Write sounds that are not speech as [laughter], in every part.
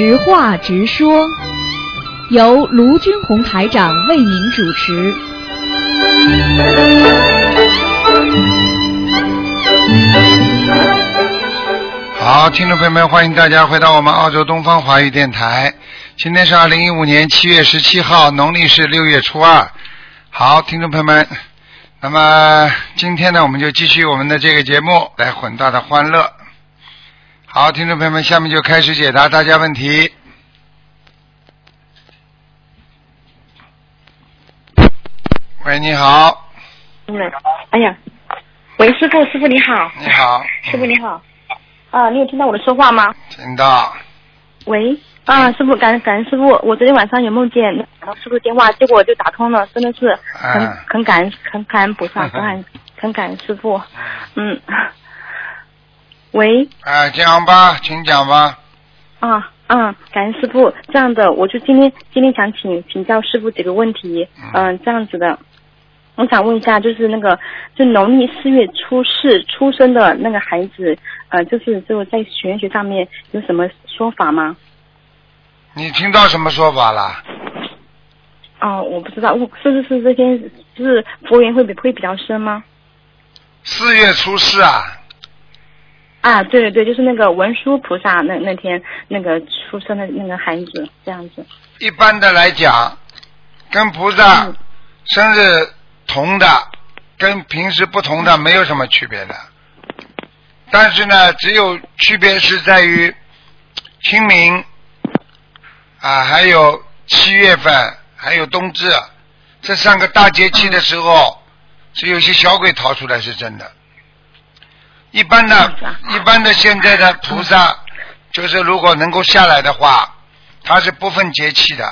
直话直说，由卢军红台长为您主持。好，听众朋友们，欢迎大家回到我们澳洲东方华语电台。今天是二零一五年七月十七号，农历是六月初二。好，听众朋友们，那么今天呢，我们就继续我们的这个节目，来混大的欢乐。好，听众朋友们，下面就开始解答大家问题。喂，你好，嗯，哎呀，喂，师傅，师傅你好，你好，师傅你好，啊，你有听到我的说话吗？听到，喂，啊，师傅，感感恩师傅，我昨天晚上有梦见打到师傅电话，结果就打通了，真的是很、嗯。很感恩，很感恩菩萨，很感恩很感恩师傅，嗯，喂，哎，讲吧，请讲吧。啊，嗯，感恩师傅。这样的，我就今天今天想请请教师傅几个问题。嗯、这样子的，我想问一下，就是那个就农历四月初四出生的那个孩子，呃，就是就在玄学上面有什么说法吗？你听到什么说法了？哦，我不知道，我是不是这天就是佛缘会比会比较深吗？四月初四啊，啊，对对对，就是那个文殊菩萨那那天那个出生的那个孩子，这样子。一般的来讲，跟菩萨嗯生日同的，跟平时不同的没有什么区别的。但是呢，只有区别是在于清明啊，还有七月份，还有冬至这三个大节气的时候，是有些小鬼逃出来，是真的。一般的一般的现在的菩萨，就是如果能够下来的话，他是不分节气的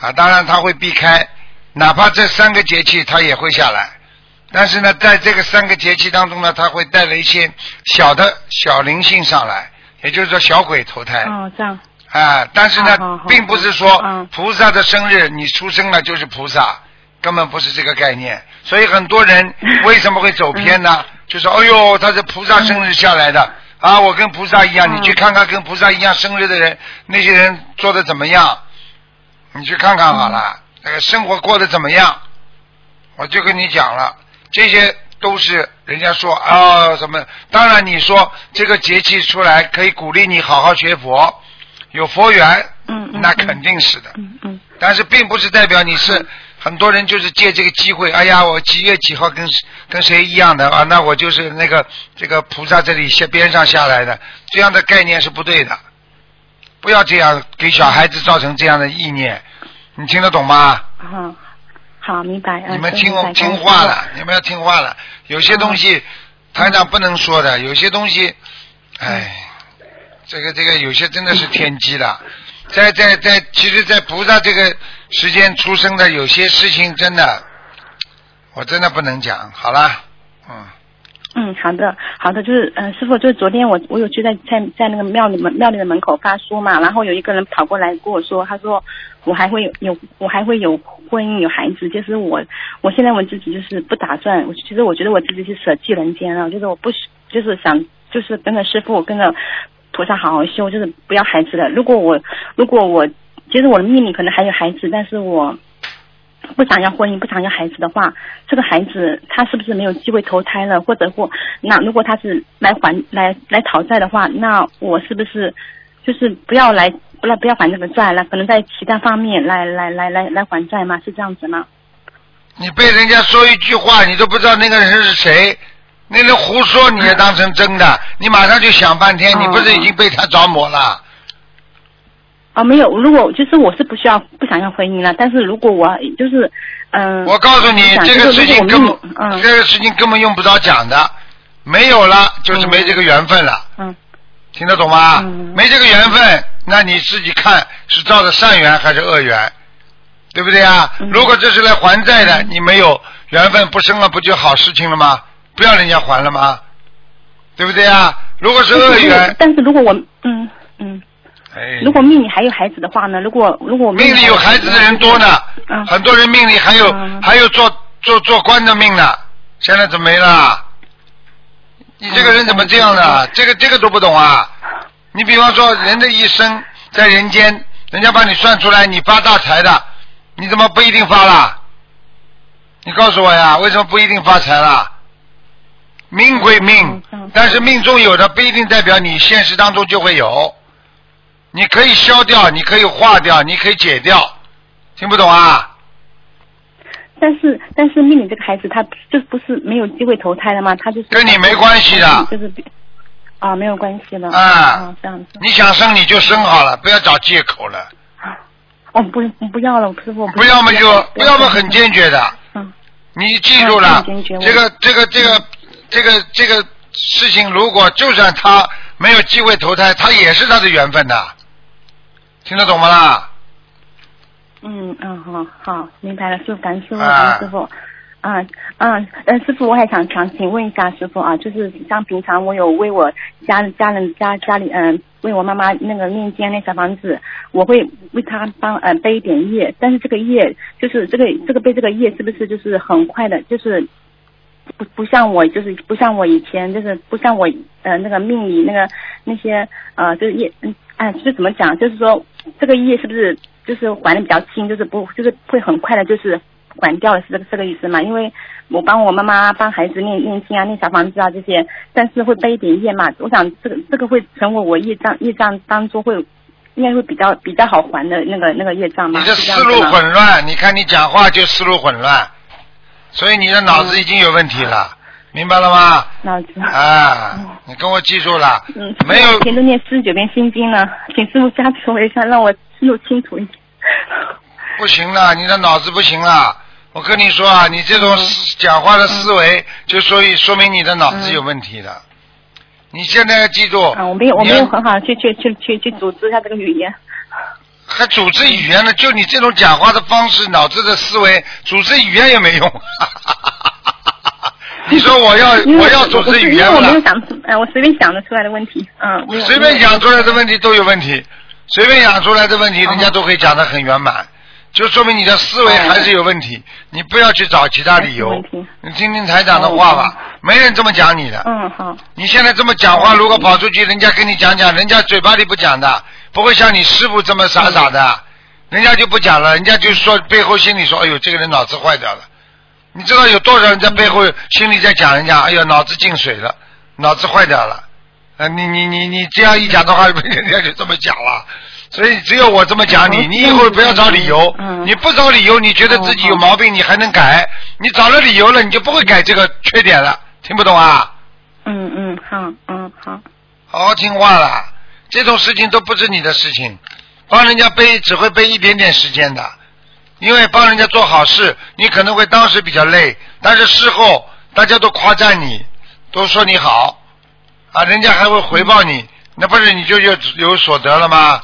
啊，当然他会避开，哪怕这三个节气他也会下来，但是呢，在这个三个节气当中呢，他会带了一些小的小灵性上来，也就是说小鬼投胎。哦，这样。啊，但是呢，并不是说嗯菩萨的生日你出生了就是菩萨，根本不是这个概念。所以很多人为什么会走偏呢？嗯就说哎呦，他是菩萨生日下来的、啊，我跟菩萨一样，嗯你去看看跟菩萨一样生日的人，那些人做的怎么样？你去看看好了，那个生活过得怎么样？我就跟你讲了，这些都是人家说啊什么？当然你说这个节气出来可以鼓励你好好学佛，有佛缘，嗯那肯定是的。嗯嗯但是并不是代表你是很多人就是借这个机会，哎呀，我几月几号跟跟谁一样的啊？那我就是那个这个菩萨这里下边上下来的，这样的概念是不对的。不要这样给小孩子造成这样的意念，你听得懂吗？嗯，好，明白。嗯你们听听话了，你们要听话了。有些东西台长不能说的，有些东西，哎，这个这个有些真的是天机了。在在在，其实，在菩萨这个时间出生的有些事情，真的，我真的不能讲。好了，嗯，嗯，好的，好的，就是嗯、师傅，就是昨天我我有去在在在那个庙里门庙里的门口发书嘛，然后有一个人跑过来跟我说，他说我还会有有我还会有婚姻有孩子，就是我我现在我自己就是不打算，我其实我觉得我自己是舍弃人间了，就是我不就是想就是跟着师傅跟着菩萨好好修，就是不要孩子的。如果我如果我其实我的命里可能还有孩子，但是我。不想要婚姻，不想要孩子的话，这个孩子他是不是没有机会投胎了？或者或那如果他是来还来来讨债的话，那我是不是就是不要来不要不要还这个债了？可能在其他方面来来来来来还债吗？是这样子吗？你被人家说一句话，你都不知道那个人是谁，那人胡说你也当成真的，你马上就想半天，哦你不是已经被他着魔了？啊，没有，如果就是我是不需要不想要婚姻了，但是如果我就是嗯，我告诉你，这个事情根本这个事情根本用不着讲的，没有了就是没这个缘分了，嗯听得懂吗？嗯没这个缘分，那你自己看是照着善缘还是恶缘，对不对啊？嗯如果这是来还债的，你没有缘分不生了，不就好事情了吗？不要人家还了吗？对不对啊？如果是恶缘，但是如果我嗯嗯，哎，如果命里还有孩子的话呢？如果如果我命里有孩子的人多呢，嗯很多人命里还有、嗯还有做做做官的命呢，现在怎么没了？你这个人怎么这样的？这个这个都不懂啊！你比方说人的一生，在人间，人家帮你算出来你发大财的，你怎么不一定发了？你告诉我呀，为什么不一定发财了？命归命，但是命中有的不一定代表你现实当中就会有。你可以消掉，你可以化掉，你可以解掉，听不懂啊？但是但是命里这个孩子他就不是没有机会投胎的吗？他就是跟你没关系的，就是啊没有关系的啊这样子。你想生你就生好了，不要找借口了。哦不不要了，师傅。不要么就不要么很坚决的。嗯。你记住了，这个这个这个这个这个事情，如果就算他没有机会投胎，他也是他的缘分的，听得懂吗啦？嗯嗯好好明白了，师傅感谢师傅感恩师傅，啊嗯呃师傅我还想想请问一下师傅啊，就是像平常我有为我家家人家家里嗯为我妈妈那个念经那小房子，我会为她帮呃背一点业，但是这个业就是这个这个背这个业是不是就是很快的，就是不不像我就是不像我以前就是不像我呃那个命里那个那些呃就是业嗯哎就是怎么讲就是说这个业是不是？就是还的比较轻，就是不就是会很快的，就是还掉了，是这个这个意思嘛？因为我帮我妈妈帮孩子念念经啊，念小房子啊这些，但是会背一点业嘛。我想这个这个会成为我业障业障当中会应该会比较比较好还的那个那个业障嘛。你的思路混乱，你看你讲话就思路混乱，所以你的脑子已经有问题了，明白了吗？脑子啊，你跟我记住了，嗯，没有每天都念四十九遍心经呢，请师傅加持我一下，让我又清楚一点。不行了，你的脑子不行了。我跟你说啊，你这种讲话的思维，就所以说明你的脑子有问题的。你现在要记住。啊，我没有，我没有很好去去去去去组织一下这个语言。还组织语言呢？就你这种讲话的方式，脑子的思维，组织语言也没用。[laughs] 你说我要我要组织语言了？我没有想出，呃，我随便想得出来的问题，嗯。随便想出来的问题都有问题，随便想出来的问题，人家都可以讲得很圆满。就说明你的思维还是有问题，你不要去找其他理由。你听听台长的话吧，没人这么讲你的。嗯好。你现在这么讲话，如果跑出去，人家跟你讲讲，人家嘴巴里不讲的，不会像你师傅这么傻傻的，人家就不讲了，人家就说背后心里说，哎呦，这个人脑子坏掉了。你知道有多少人在背后心里在讲人家，哎呦，脑子进水了，脑子坏掉了。啊，你你你你这样一讲的话，[laughs] 人家就这么讲了。所以只有我这么讲你，你以后不要找理由。你不找理由，你觉得自己有毛病，你还能改？你找了理由了，你就不会改这个缺点了。听不懂啊？嗯嗯，好，嗯好。好好听话了，这种事情都不是你的事情，帮人家背只会背一点点时间的，因为帮人家做好事，你可能会当时比较累，但是事后大家都夸赞你，都说你好，啊，人家还会回报你，那不是你就有有所得了吗？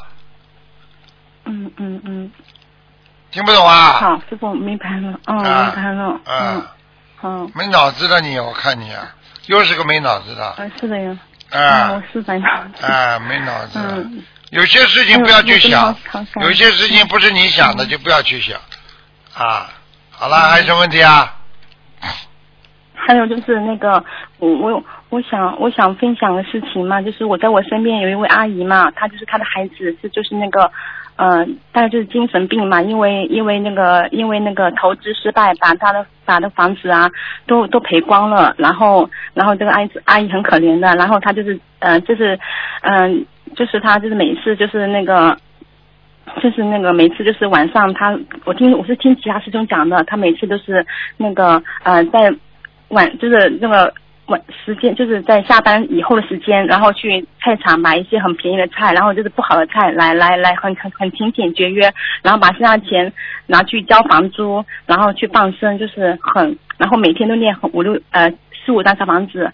嗯嗯嗯，听不懂啊？好，师傅明白了，嗯，明白了，嗯，好。没脑子的你，我看你啊，又是个没脑子的。啊，是的呀。啊。我是没脑子。啊，没脑子。嗯。有些事情不要去想，有些事情不是你想的就不要去想。啊，好了，还有什么问题啊？还有就是那个，我我我想我想分享个事情嘛，就是我在我身边有一位阿姨嘛，她就是她的孩子是就是那个。嗯，大概就是精神病嘛，因为因为那个因为那个投资失败，把他的把的房子啊都都赔光了，然后然后这个阿姨阿姨很可怜的，然后他就是嗯就是嗯就是他就是每次就是那个就是那个每次就是晚上他我听我是听其他师兄讲的，他每次都是那个呃在晚就是那个。时间就是在下班以后的时间，然后去菜场买一些很便宜的菜，然后就是不好的菜来来来很很很勤俭节约，然后把剩下的钱拿去交房租，然后去放生，就是很，然后每天都念五六呃四五张小房子，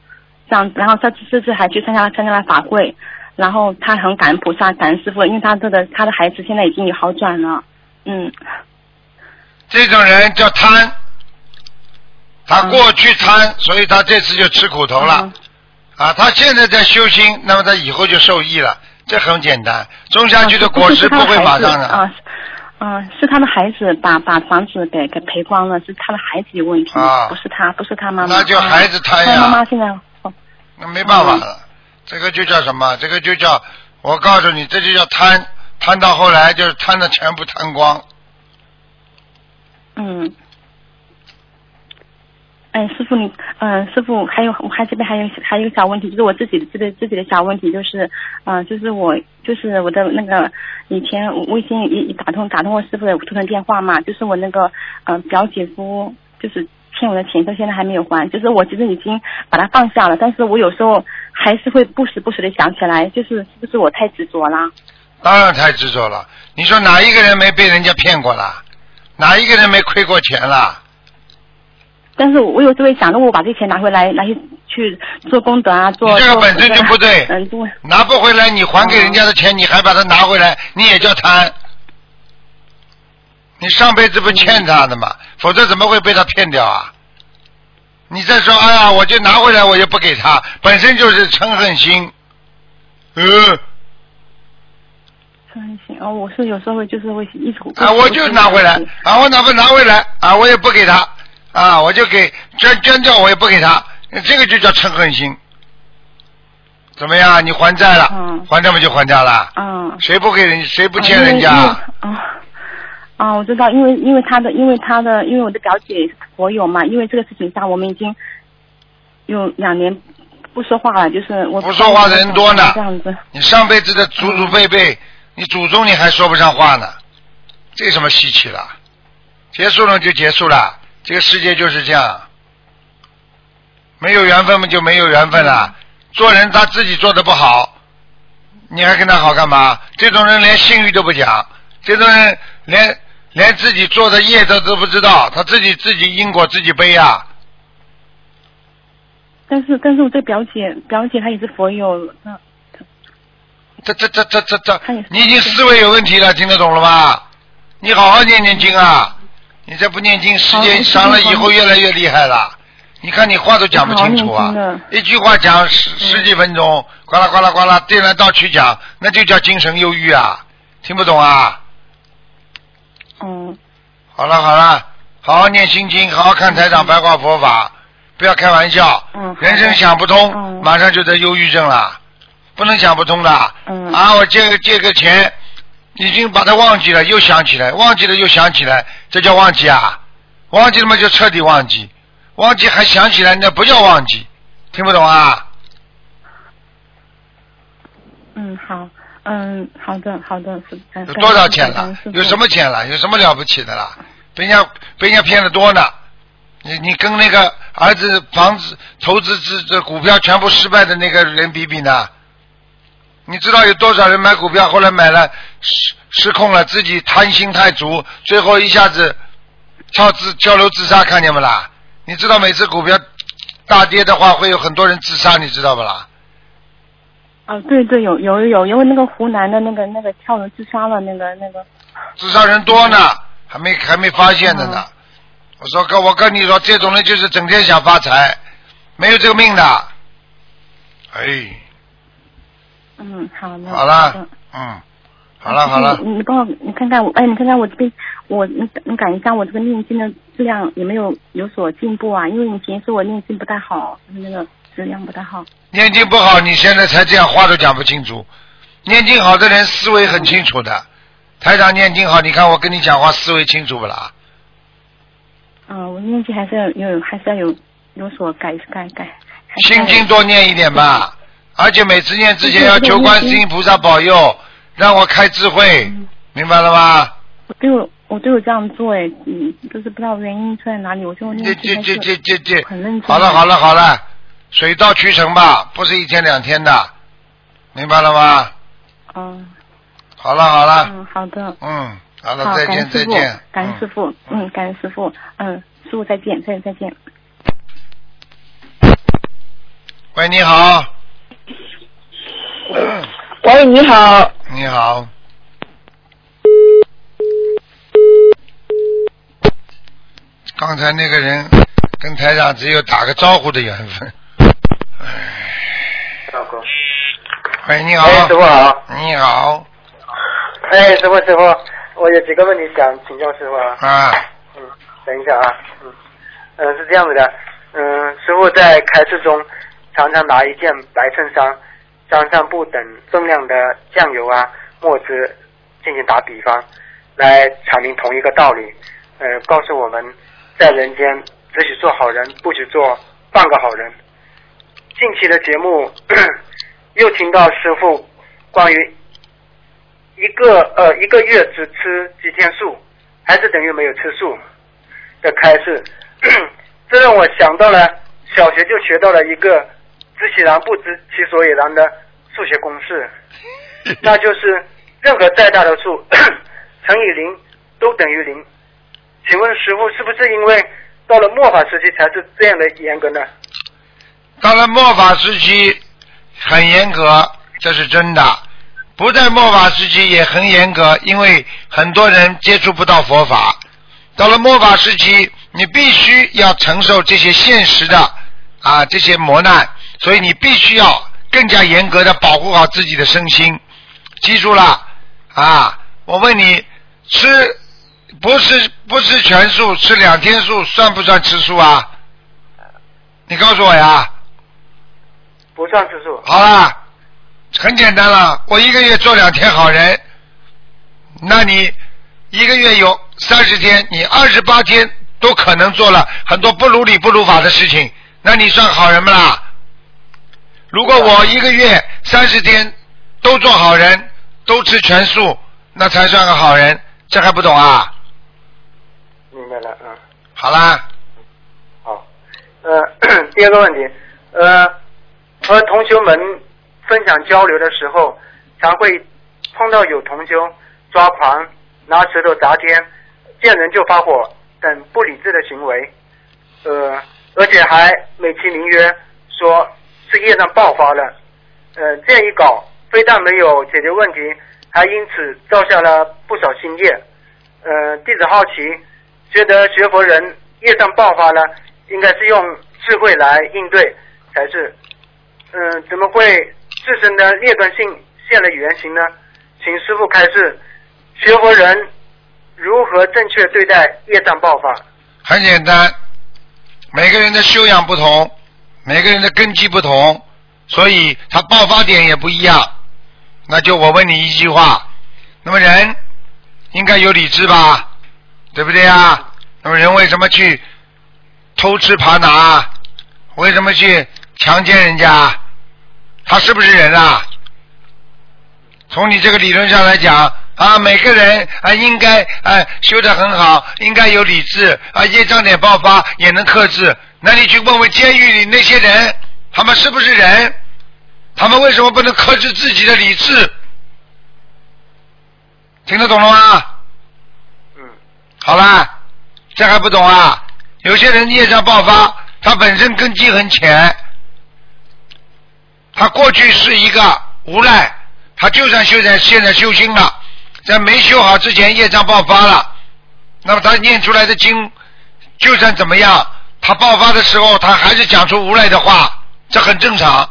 这样，然后他这次还去参加参加了法会，然后他很感恩菩萨，感恩师傅，因为他这个他的孩子现在已经有好转了，嗯，这种人叫贪。他过去贪，所以他这次就吃苦头了。啊，他现在在修心，那么他以后就受益了。这很简单，种下去的果实不会马上的。[laughs] 啊，嗯，是他的孩子把把房子给给赔光了，是他的孩子有问题，啊不是他，不是他妈妈。那就孩子贪呀。妈妈现在。那没办法了，这个就叫什么？这个就叫我告诉你，这就叫贪。贪到后来就是贪的全部贪光。嗯。哎，师傅你，嗯，师傅还有我还这边还有还有一个小问题，就是我自己的自己自己的小问题，就是，嗯、就是我就是我的那个以前微信一一打通打通过师傅的图腾电话嘛，就是我那个、呃表姐夫就是欠我的钱，到现在还没有还，就是我其实已经把它放下了，但是我有时候还是会不时不时的想起来，就是是不是我太执着了？当然太执着了。你说哪一个人没被人家骗过啦？哪一个人没亏过钱啦？但是我有时候会想，如果我把这钱拿回来，拿去去做功德啊，做你这个本身就不对嗯，对，拿不回来，你还给人家的钱，你还把它拿回来，你也叫贪。你上辈子不欠他的嘛，否则怎么会被他骗掉啊？你再说，哎呀，我就拿回来，我也不给他，本身就是嗔恨心。呃，真行哦，我是有时候会就是会一直啊，我就拿回来，啊，我哪怕拿回来，啊，我也不给他，啊，我就给捐捐掉，我也不给他，这个就叫嗔恨心。怎么样？你还债了？嗯还债不就还债了？嗯。谁不给人？谁不欠人家？啊啊啊，我知道，因为因为他的，因为他的，因为我的表姐是佛友嘛，因为这个事情上，我们已经有两年不说话了，就是我不说话的人多呢这样子，你上辈子的祖祖辈辈，你祖宗你还说不上话呢，这有什么稀奇了？结束了就结束了，这个世界就是这样，没有缘分嘛就没有缘分了。做人他自己做的不好，你还跟他好干嘛？这种人连信誉都不讲，这种人连连自己做的业他都不知道，他自己自己因果自己背呀、但是但是我这表姐表姐她也是佛友，那这这这这这这你已经思维有问题了，听得懂了吗？你好好念念经啊！你再不念经，时间长了以后越来越厉害了。你看你话都讲不清楚啊！一句话讲十十几分钟，呱啦呱啦呱啦，颠来倒去讲，那就叫精神忧郁啊！听不懂啊？嗯好了好了，好好念心经，好好看台长白话佛法，不要开玩笑。嗯人生想不通，嗯马上就得忧郁症了，不能想不通的。嗯啊，我借个借个钱，已经把它忘记了，又想起来，忘记了又想起来，这叫忘记啊？忘记了嘛就彻底忘记，忘记还想起来，那不叫忘记，听不懂啊？嗯好嗯好的好的是呃有多少钱了？有什？么钱了？有什么了不起的啦？被人家被人家骗的多呢。你你跟那个儿子房子投资这这股票全部失败的那个人比比呢？你知道有多少人买股票后来买了失失控了，自己贪心太足，最后一下子跳自跳楼自杀，看见没啦？你知道每次股票大跌的话，会有很多人自杀，你知道不啦？哦对对有有有因为那个湖南的那个那个跳楼自杀了那个那个自杀人多呢，还没还没发现的呢。我说哥，我跟你说，这种人就是整天想发财，没有这个命的。哎，嗯好的好了的，嗯，好了好了，你你帮我，你看看我，哎，你看看我这边，我你你感一下我这个念经的质量有没有有所进步啊？因为你平时我念经不太好，那个质量不太好。念经不好，你现在才这样，话都讲不清楚。念经好的人思维很清楚的，台长念经好，你看我跟你讲话思维清楚不啦？嗯、我念经还是要有，还是要有有所改改改。心经多念一点吧，而且每次念之前要求观世音菩萨保佑，让我开智慧，嗯明白了吗？我都有我都有这样做哎，嗯，就是不知道原因出在哪里，我就这念这这这是这这很认，真。好了好了好了，水到渠成吧，不是一天两天的，明白了吗？嗯好了好了，嗯，好的。嗯，好了，好，再见再见，，感恩师嗯傅，嗯，感恩师傅，嗯，师傅再见，再再见。喂，你好，[coughs] 喂，你好，你好，刚才那个人跟台长只有打个招呼的缘分。老公。喂，你好，哎，师傅好。你好，哎，师傅师傅，我有几个问题想请教师傅啊。啊，嗯，等一下啊，嗯，嗯、是这样子的，嗯，师傅在开示中常常拿一件白衬衫，沾上不等分量的酱油啊、墨汁，进行打比方，来阐明同一个道理。呃，告诉我们在人间只许做好人，不许做半个好人。近期的节目 [coughs] 又听到师傅关于一个呃一个月只吃几天素，还是等于没有吃素的开示，[coughs] 这让我想到了小学就学到了一个知其然不知其所以然的数学公式，[laughs] 那就是任何再大的数 [coughs] 乘以零都等于零。请问师傅是不是因为到了末法时期才是这样的严格呢？到了末法时期很严格，这是真的。不在末法时期也很严格，因为很多人接触不到佛法。到了末法时期，你必须要承受这些现实的啊这些磨难，所以你必须要更加严格的保护好自己的身心。记住了啊！我问你，吃不是不吃全素，吃两天素算不算吃素啊？你告诉我呀。不算吃素。好啦，很简单了。我一个月做两天好人，那你一个月有三十天，你二十八天都可能做了很多不如理不如法的事情，那你算好人不啦？如果我一个月三十天都做好人，都吃全素，那才算个好人，这还不懂啊？明白了，嗯。好啦，好，呃，[clears throat] 第二个问题，呃，和同学们分享交流的时候，常会碰到有同修抓狂、拿石头砸天、见人就发火等不理智的行为，呃，而且还美其名曰说是业障爆发了，呃，这样一搞，非但没有解决问题，还因此造下了不少新业。呃，弟子好奇，觉得学佛人业障爆发了，应该是用智慧来应对才是。嗯，怎么会自身的劣根性现了原形呢？请师傅开示，学佛人如何正确对待业障爆发？很简单，每个人的修养不同，每个人的根基不同，所以他爆发点也不一样。那就我问你一句话，那么人应该有理智吧，对不对啊？那么人为什么去偷吃扒拿？为什么去强奸人家？他是不是人啊？从你这个理论上来讲啊，每个人啊应该啊修得很好，应该有理智啊，业障点爆发也能克制。那你去问问监狱里那些人，他们是不是人？他们为什么不能克制自己的理智？听得懂了吗？嗯，好啦，这还不懂啊？有些人业障爆发，他本身根基很浅，他过去是一个无赖，他就算修在现在修心了，在没修好之前业障爆发了，那么他念出来的经，就算怎么样，他爆发的时候他还是讲出无赖的话，这很正常。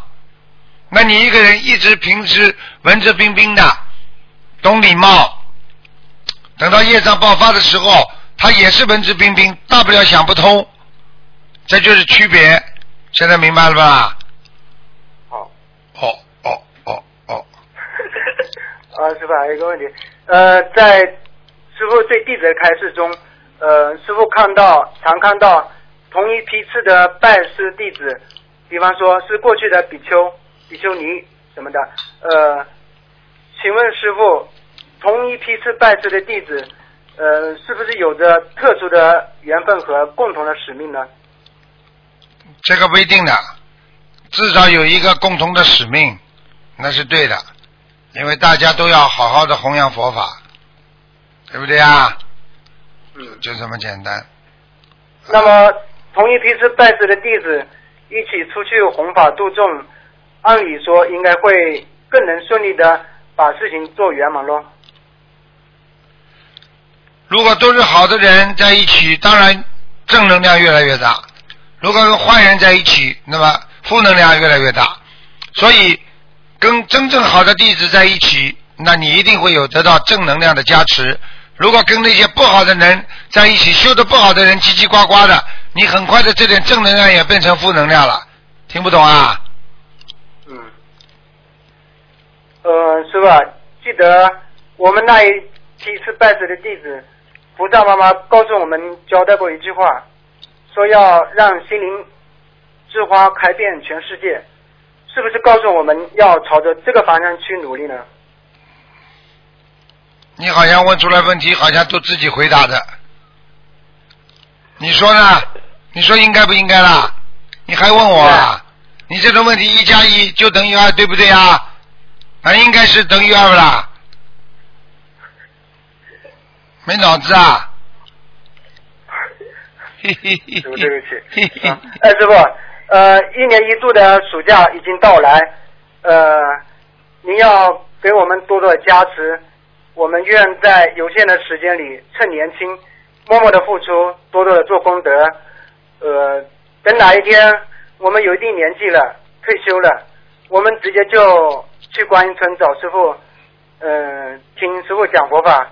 那你一个人一直平时文质彬彬的，懂礼貌，等到业障爆发的时候，他也是文质彬彬，大不了想不通，这就是区别。现在明白了吧？好。哦哦哦哦，[laughs] 啊，师傅还有一个问题，呃，在师傅对弟子的开示中，呃，师傅看到常看到同一批次的拜师弟子，比方说是过去的比丘、比丘尼什么的，呃，请问师傅，同一批次拜师的弟子，呃，是不是有着特殊的缘分和共同的使命呢？这个不一定的，至少有一个共同的使命，那是对的，因为大家都要好好的弘扬佛法，对不对啊？嗯。就这么简单。那么，同一批次拜师的弟子一起出去弘法度众，按理说应该会更能顺利的把事情做圆满喽。如果都是好的人在一起，当然正能量越来越大；如果跟坏人在一起，那么负能量越来越大。所以，跟真正好的弟子在一起，那你一定会有得到正能量的加持。如果跟那些不好的人在一起，修的不好的人叽叽呱呱的，你很快的这点正能量也变成负能量了。听不懂啊？嗯。呃，师傅，记得我们那一第一次拜师的弟子，菩萨妈妈告诉我们交代过一句话，说要让心灵之花开遍全世界，是不是告诉我们要朝着这个方向去努力呢？你好像问出来问题，好像都自己回答的。你说呢？你说应该不应该啦？你还问我啊？你这种问题一加一就等于二，对不对啊？那应该是等于二不啦？没脑子啊？嘿嘿嘿师傅，对不起。啊哎，师傅，呃，一年一度的暑假已经到来，呃，您要给我们多多的加持，我们愿在有限的时间里趁年轻，默默的付出，多多的做功德，呃，等哪一天我们有一定年纪了，退休了，我们直接就去观音村找师傅，嗯、听师傅讲佛法，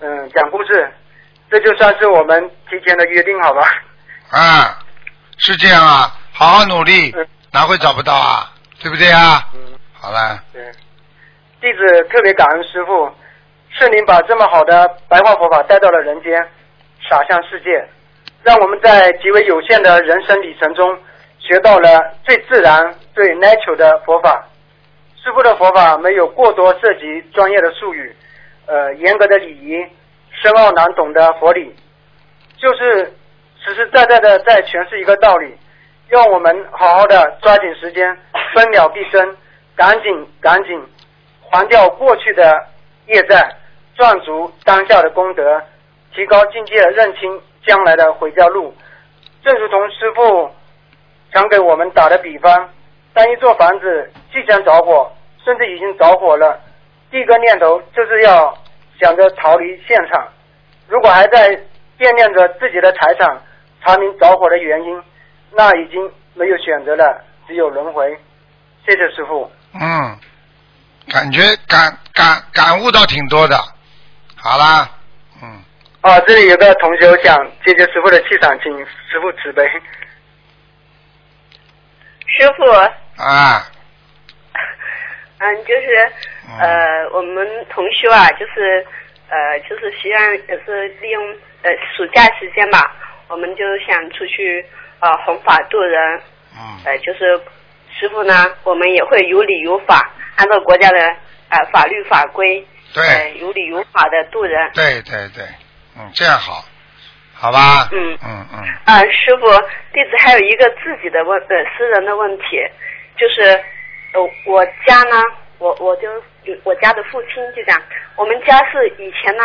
嗯、讲故事，这就算是我们提前的约定，好吧？啊，是这样啊，好好努力嗯，哪会找不到啊？对不对啊？嗯。好了，对，弟子特别感恩师傅，是您把这么好的白话佛法带到了人间，洒向世界，让我们在极为有限的人生旅程中学到了最自然、最 natural 的佛法。师傅的佛法没有过多涉及专业的术语，呃，严格的礼仪，深奥难懂的佛理，就是实实在在的在诠释一个道理，让我们好好的抓紧时间，[laughs] 分秒必争，赶紧赶紧还掉过去的业债，赚足当下的功德，提高境界，认清将来的回家路。正如同师傅常给我们打的比方，当一座房子即将着火，甚至已经着火了，第一个念头就是要想着逃离现场。如果还在惦念着自己的财产，查明着火的原因，那已经没有选择了，只有轮回。谢谢师傅。嗯，感觉感感感悟到挺多的。好啦，嗯，哦，这里有个同学想接接师傅的气场，请师傅慈悲。师傅，啊，嗯，就是嗯呃，我们同修啊，就是呃，就是希望也是利用呃暑假时间吧，我们就想出去呃弘法度人，嗯，呃，就是师傅呢，我们也会有理有法，按照国家的呃法律法规，呃对，有理有法的度人。对对对，嗯，这样好，好吧？嗯。嗯嗯，啊，师傅，弟子还有一个自己的问呃私人的问题，就是呃我家呢，我我就我家的父亲就讲，我们家是以前呢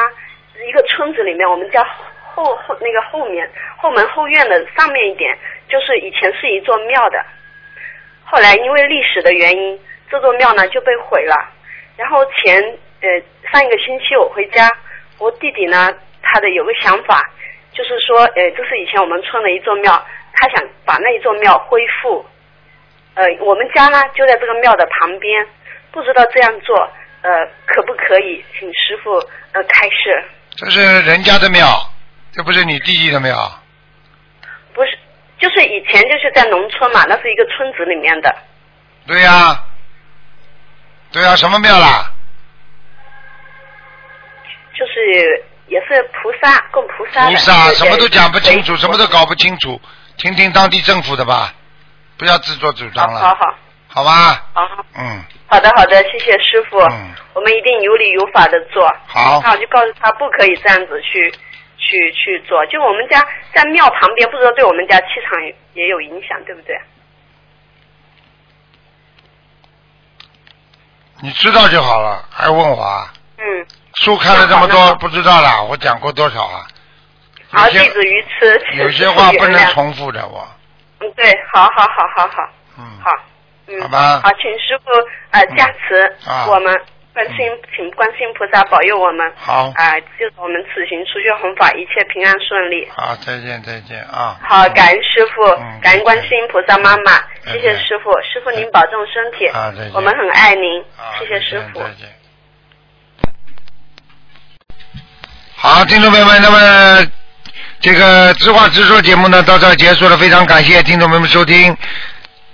一个村子里面，我们家后后那个后面后门后院的上面一点，就是以前是一座庙的，后来因为历史的原因，这座庙呢就被毁了。然后前呃上一个星期我回家，我弟弟呢他的有个想法，就是说呃这是以前我们村的一座庙，他想把那一座庙恢复。呃我们家呢就在这个庙的旁边，不知道这样做呃可不可以，请师傅呃开示。这是人家的庙，这不是你弟弟的庙。不是，就是以前就是在农村嘛，那是一个村子里面的。对呀、对呀、什么庙啦？就是也是菩萨供菩萨的，菩萨就是什么都讲不清楚，什么都搞不清楚，听听当地政府的吧，不要自作主张了，好好好好吧？好嗯，好的好的，谢谢师傅，嗯我们一定有理有法的做。好那我就告诉他不可以这样子去去去做。就我们家在庙旁边，不知道对我们家气场也也有影响，对不对？你知道就好了，还问我啊？嗯，书看了这么多，不知道了，我讲过多少啊？好，弟子愚痴，有些话不能重复的，我，[laughs] 嗯，对，好好好好好嗯，好，嗯，好吧好，请师傅呃嗯加持啊我们。观世音，请观世音菩萨保佑我们。好啊、就是我们此行出去弘法，一切平安顺利。好，再见再见啊。好，感恩师傅，嗯感恩观世音菩萨妈妈，谢谢师傅，师傅您保重身体，啊再见我们很爱您，啊谢谢师傅。再见。好，听众朋友们，那么这个知话直说节目呢到这儿结束了，非常感谢听众朋友们收听。